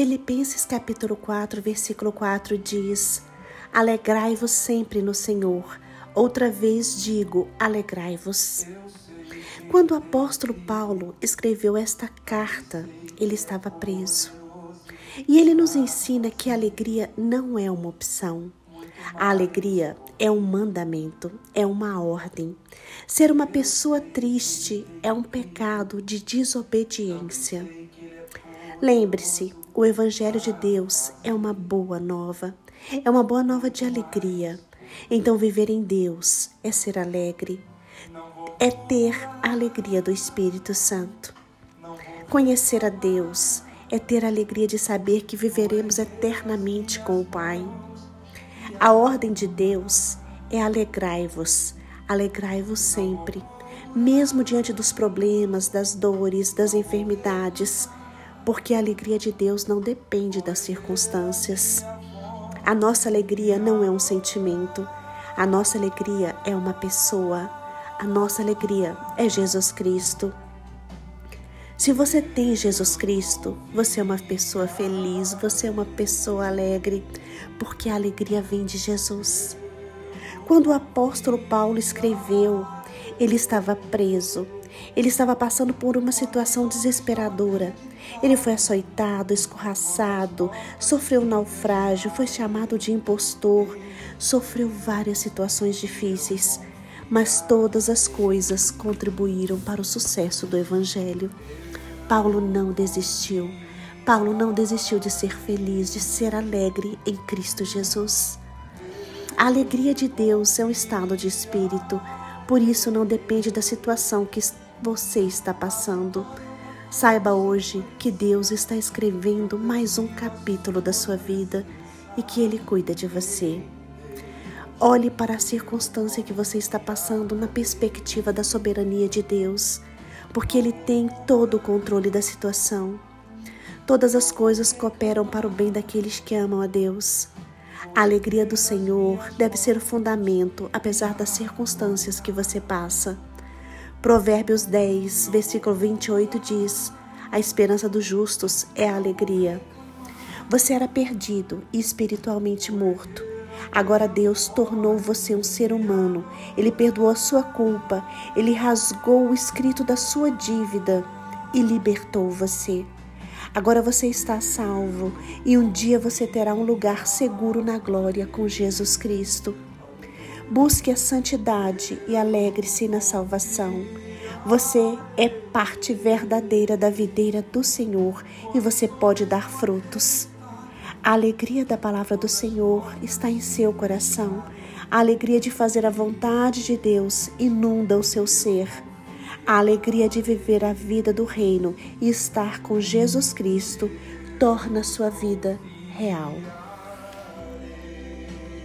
Filipenses capítulo 4, versículo 4 diz: Alegrai-vos sempre no Senhor. Outra vez digo, alegrai-vos. Quando o apóstolo Paulo escreveu esta carta, ele estava preso. E ele nos ensina que a alegria não é uma opção. A alegria é um mandamento, é uma ordem. Ser uma pessoa triste é um pecado de desobediência. Lembre-se, o Evangelho de Deus é uma boa nova, é uma boa nova de alegria. Então, viver em Deus é ser alegre, é ter a alegria do Espírito Santo. Conhecer a Deus é ter a alegria de saber que viveremos eternamente com o Pai. A ordem de Deus é alegrai-vos, alegrai-vos sempre, mesmo diante dos problemas, das dores, das enfermidades porque a alegria de Deus não depende das circunstâncias. A nossa alegria não é um sentimento, a nossa alegria é uma pessoa, a nossa alegria é Jesus Cristo. Se você tem Jesus Cristo, você é uma pessoa feliz, você é uma pessoa alegre, porque a alegria vem de Jesus. Quando o apóstolo Paulo escreveu, ele estava preso, ele estava passando por uma situação desesperadora. Ele foi açoitado, escorraçado, sofreu um naufrágio, foi chamado de impostor, sofreu várias situações difíceis, mas todas as coisas contribuíram para o sucesso do Evangelho. Paulo não desistiu. Paulo não desistiu de ser feliz, de ser alegre em Cristo Jesus. A alegria de Deus é um estado de espírito, por isso não depende da situação que você está passando. Saiba hoje que Deus está escrevendo mais um capítulo da sua vida e que Ele cuida de você. Olhe para a circunstância que você está passando na perspectiva da soberania de Deus, porque Ele tem todo o controle da situação. Todas as coisas cooperam para o bem daqueles que amam a Deus. A alegria do Senhor deve ser o fundamento, apesar das circunstâncias que você passa. Provérbios 10, versículo 28 diz: A esperança dos justos é a alegria. Você era perdido e espiritualmente morto. Agora Deus tornou você um ser humano. Ele perdoou a sua culpa. Ele rasgou o escrito da sua dívida e libertou você. Agora você está salvo e um dia você terá um lugar seguro na glória com Jesus Cristo. Busque a santidade e alegre-se na salvação. Você é parte verdadeira da videira do Senhor e você pode dar frutos. A alegria da palavra do Senhor está em seu coração. A alegria de fazer a vontade de Deus inunda o seu ser. A alegria de viver a vida do reino e estar com Jesus Cristo torna sua vida real.